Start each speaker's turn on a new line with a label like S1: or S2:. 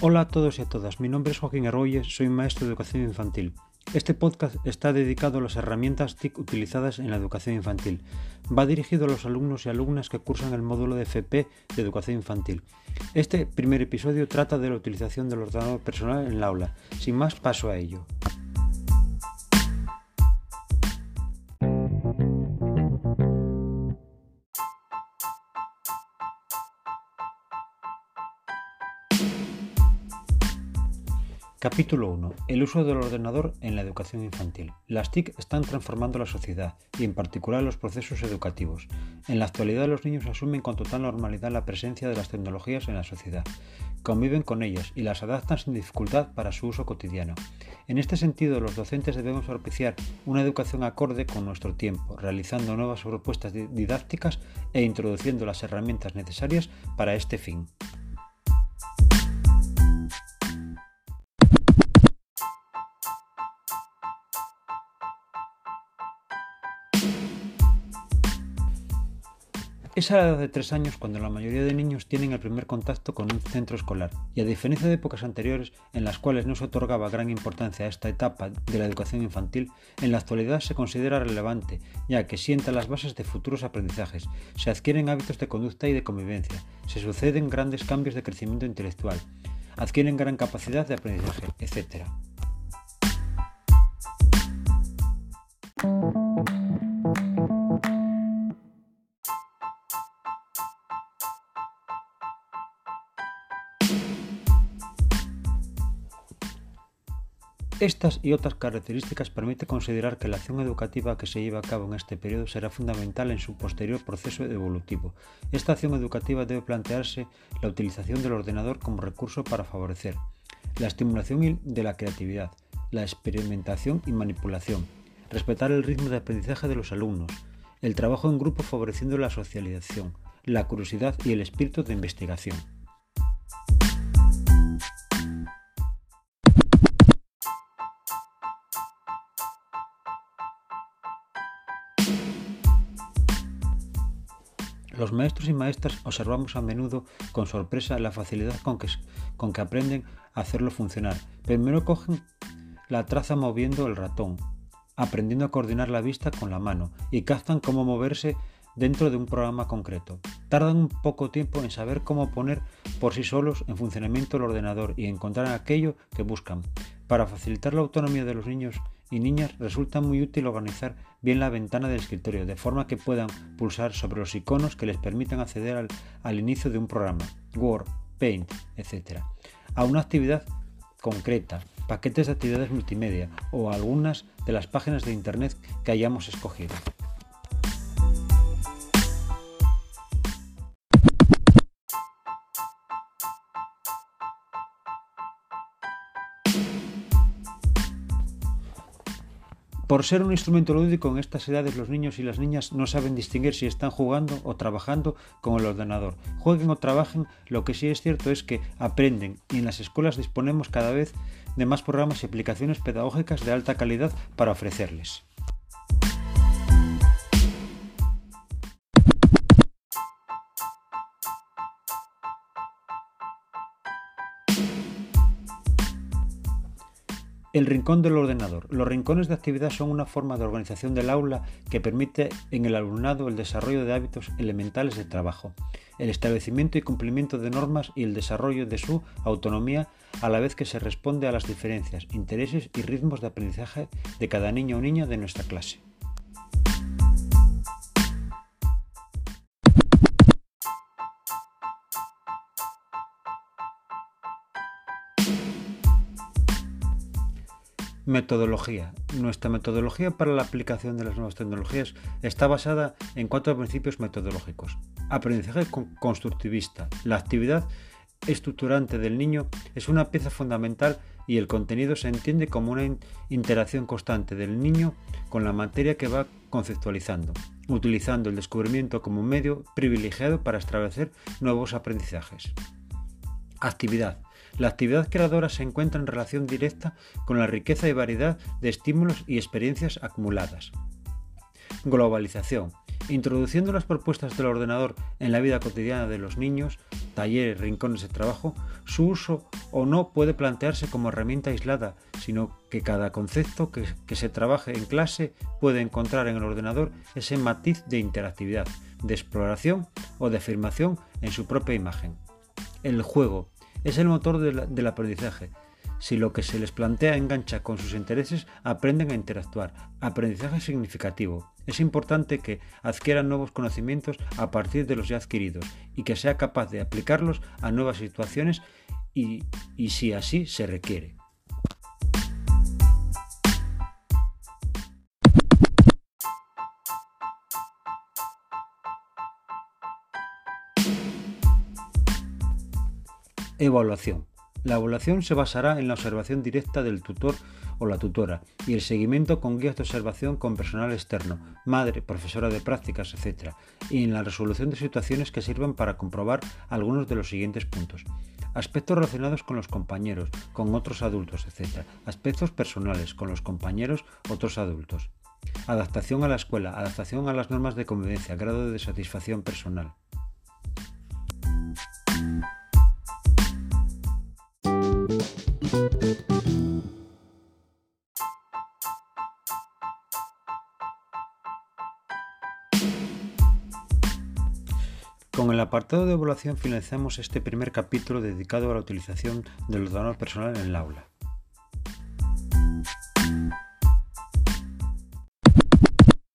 S1: Hola a todos y a todas, mi nombre es Joaquín Arroyes, soy maestro de educación infantil. Este podcast está dedicado a las herramientas TIC utilizadas en la educación infantil. Va dirigido a los alumnos y alumnas que cursan el módulo de FP de educación infantil. Este primer episodio trata de la utilización del ordenador personal en el aula. Sin más, paso a ello. Capítulo 1. El uso del ordenador en la educación infantil. Las TIC están transformando la sociedad y en particular los procesos educativos. En la actualidad los niños asumen con total normalidad la presencia de las tecnologías en la sociedad, conviven con ellas y las adaptan sin dificultad para su uso cotidiano. En este sentido, los docentes debemos propiciar una educación acorde con nuestro tiempo, realizando nuevas propuestas didácticas e introduciendo las herramientas necesarias para este fin. Es a la edad de tres años cuando la mayoría de niños tienen el primer contacto con un centro escolar, y a diferencia de épocas anteriores en las cuales no se otorgaba gran importancia a esta etapa de la educación infantil, en la actualidad se considera relevante, ya que sienta las bases de futuros aprendizajes, se adquieren hábitos de conducta y de convivencia, se suceden grandes cambios de crecimiento intelectual, adquieren gran capacidad de aprendizaje, etc. Estas y otras características permiten considerar que la acción educativa que se lleva a cabo en este periodo será fundamental en su posterior proceso evolutivo. Esta acción educativa debe plantearse la utilización del ordenador como recurso para favorecer la estimulación de la creatividad, la experimentación y manipulación, respetar el ritmo de aprendizaje de los alumnos, el trabajo en grupo favoreciendo la socialización, la curiosidad y el espíritu de investigación. Los maestros y maestras observamos a menudo con sorpresa la facilidad con que, aprenden a hacerlo funcionar. Primero cogen la traza moviendo el ratón, aprendiendo a coordinar la vista con la mano y captan cómo moverse dentro de un programa concreto. Tardan un poco tiempo en saber cómo poner por sí solos en funcionamiento el ordenador y encontrar aquello que buscan. Para facilitar la autonomía de los niños y niñas resulta muy útil organizar bien la ventana del escritorio de forma que puedan pulsar sobre los iconos que les permitan acceder al, inicio de un programa, Word, Paint, etc. A una actividad concreta, paquetes de actividades multimedia o algunas de las páginas de Internet que hayamos escogido. Por ser un instrumento lúdico en estas edades los niños y las niñas no saben distinguir si están jugando o trabajando con el ordenador. Jueguen o trabajen, lo que sí es cierto es que aprenden y en las escuelas disponemos cada vez de más programas y aplicaciones pedagógicas de alta calidad para ofrecerles. El rincón del ordenador. Los rincones de actividad son una forma de organización del aula que permite en el alumnado el desarrollo de hábitos elementales de trabajo, el establecimiento y cumplimiento de normas y el desarrollo de su autonomía a la vez que se responde a las diferencias, intereses y ritmos de aprendizaje de cada niño o niña de nuestra clase. Metodología. Nuestra metodología para la aplicación de las nuevas tecnologías está basada en cuatro principios metodológicos. Aprendizaje constructivista. La actividad estructurante del niño es una pieza fundamental y el contenido se entiende como una interacción constante del niño con la materia que va conceptualizando, utilizando el descubrimiento como un medio privilegiado para establecer nuevos aprendizajes. Actividad. La actividad creadora se encuentra en relación directa con la riqueza y variedad de estímulos y experiencias acumuladas. Globalización. Introduciendo las propuestas del ordenador en la vida cotidiana de los niños, talleres, rincones de trabajo, su uso o no puede plantearse como herramienta aislada, sino que cada concepto que, se trabaje en clase puede encontrar en el ordenador ese matiz de interactividad, de exploración o de afirmación en su propia imagen. El juego es el motor del aprendizaje, si lo que se les plantea engancha con sus intereses, aprenden a interactuar. Aprendizaje significativo. Es importante que adquieran nuevos conocimientos a partir de los ya adquiridos y que sea capaz de aplicarlos a nuevas situaciones y, si así se requiere. Evaluación. La evaluación se basará en la observación directa del tutor o la tutora y el seguimiento con guías de observación con personal externo, madre, profesora de prácticas, etc. y en la resolución de situaciones que sirvan para comprobar algunos de los siguientes puntos. Aspectos relacionados con los compañeros, con otros adultos, etc. Aspectos personales, con los compañeros, otros adultos. Adaptación a la escuela, adaptación a las normas de convivencia, grado de satisfacción personal. Con el apartado de evaluación finalizamos este primer capítulo dedicado a la utilización del ordenador personal en el aula.